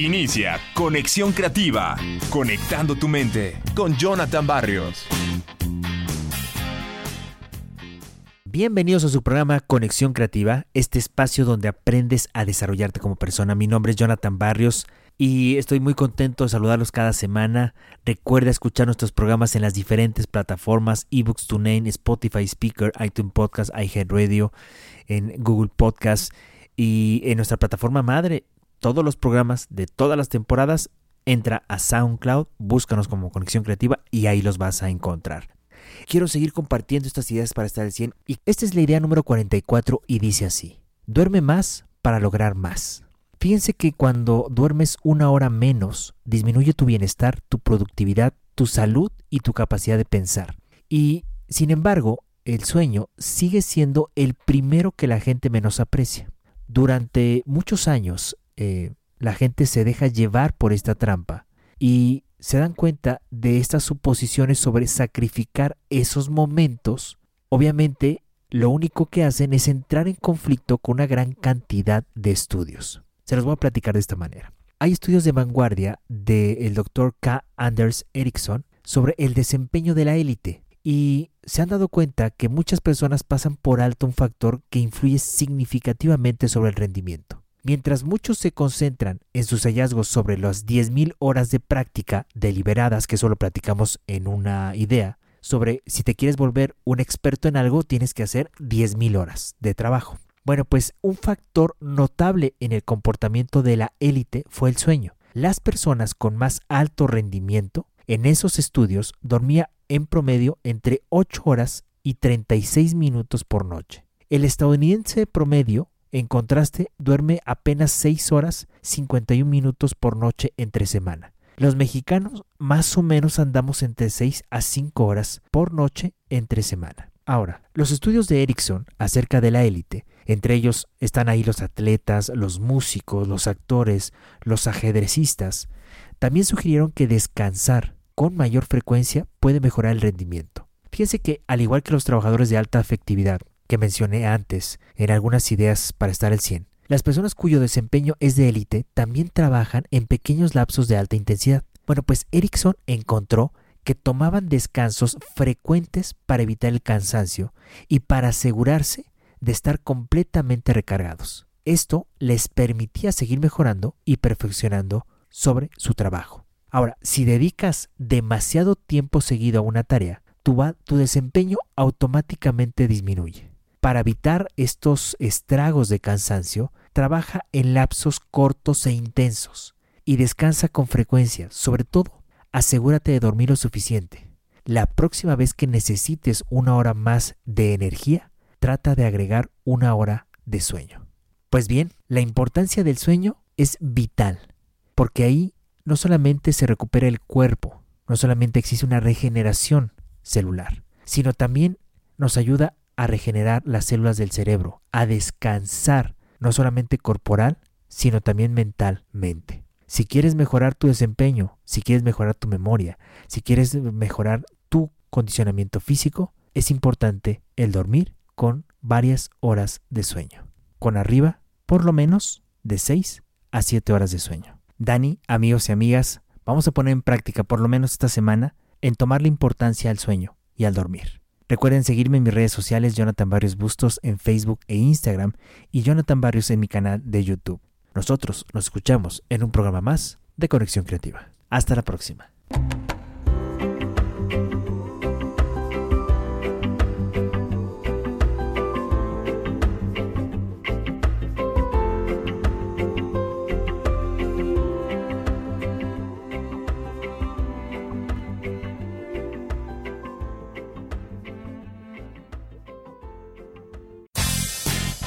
Inicia Conexión Creativa, conectando tu mente con Jonathan Barrios. Bienvenidos a su programa Conexión Creativa, este espacio donde aprendes a desarrollarte como persona. Mi nombre es Jonathan Barrios y estoy muy contento de saludarlos cada semana. Recuerda escuchar nuestros programas en las diferentes plataformas, eBooks, TuneIn, Spotify Speaker, iTunes Podcast, iHeartRadio, en Google Podcast y en nuestra plataforma madre. Todos los programas de todas las temporadas entra a SoundCloud, búscanos como Conexión Creativa y ahí los vas a encontrar. Quiero seguir compartiendo estas ideas para estar al 100 y esta es la idea número 44 y dice así, duerme más para lograr más. Fíjense que cuando duermes una hora menos, disminuye tu bienestar, tu productividad, tu salud y tu capacidad de pensar. Y, sin embargo, el sueño sigue siendo el primero que la gente menos aprecia. Durante muchos años, eh, la gente se deja llevar por esta trampa y se dan cuenta de estas suposiciones sobre sacrificar esos momentos, obviamente lo único que hacen es entrar en conflicto con una gran cantidad de estudios. Se los voy a platicar de esta manera. Hay estudios de vanguardia del doctor K. Anders Ericsson sobre el desempeño de la élite y se han dado cuenta que muchas personas pasan por alto un factor que influye significativamente sobre el rendimiento. Mientras muchos se concentran en sus hallazgos sobre las 10.000 horas de práctica deliberadas que solo platicamos en una idea, sobre si te quieres volver un experto en algo tienes que hacer 10.000 horas de trabajo. Bueno, pues un factor notable en el comportamiento de la élite fue el sueño. Las personas con más alto rendimiento en esos estudios dormía en promedio entre 8 horas y 36 minutos por noche. El estadounidense promedio en contraste, duerme apenas 6 horas 51 minutos por noche entre semana. Los mexicanos más o menos andamos entre 6 a 5 horas por noche entre semana. Ahora, los estudios de Erickson acerca de la élite, entre ellos están ahí los atletas, los músicos, los actores, los ajedrecistas, también sugirieron que descansar con mayor frecuencia puede mejorar el rendimiento. Fíjense que, al igual que los trabajadores de alta afectividad, que mencioné antes en algunas ideas para estar al 100. Las personas cuyo desempeño es de élite también trabajan en pequeños lapsos de alta intensidad. Bueno, pues Erickson encontró que tomaban descansos frecuentes para evitar el cansancio y para asegurarse de estar completamente recargados. Esto les permitía seguir mejorando y perfeccionando sobre su trabajo. Ahora, si dedicas demasiado tiempo seguido a una tarea, tu, tu desempeño automáticamente disminuye. Para evitar estos estragos de cansancio, trabaja en lapsos cortos e intensos y descansa con frecuencia. Sobre todo, asegúrate de dormir lo suficiente. La próxima vez que necesites una hora más de energía, trata de agregar una hora de sueño. Pues bien, la importancia del sueño es vital, porque ahí no solamente se recupera el cuerpo, no solamente existe una regeneración celular, sino también nos ayuda a regenerar las células del cerebro, a descansar, no solamente corporal, sino también mentalmente. Si quieres mejorar tu desempeño, si quieres mejorar tu memoria, si quieres mejorar tu condicionamiento físico, es importante el dormir con varias horas de sueño. Con arriba, por lo menos, de 6 a 7 horas de sueño. Dani, amigos y amigas, vamos a poner en práctica por lo menos esta semana en tomar la importancia al sueño y al dormir. Recuerden seguirme en mis redes sociales Jonathan Barrios Bustos en Facebook e Instagram y Jonathan Barrios en mi canal de YouTube. Nosotros nos escuchamos en un programa más de Conexión Creativa. Hasta la próxima.